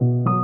thank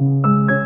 Thank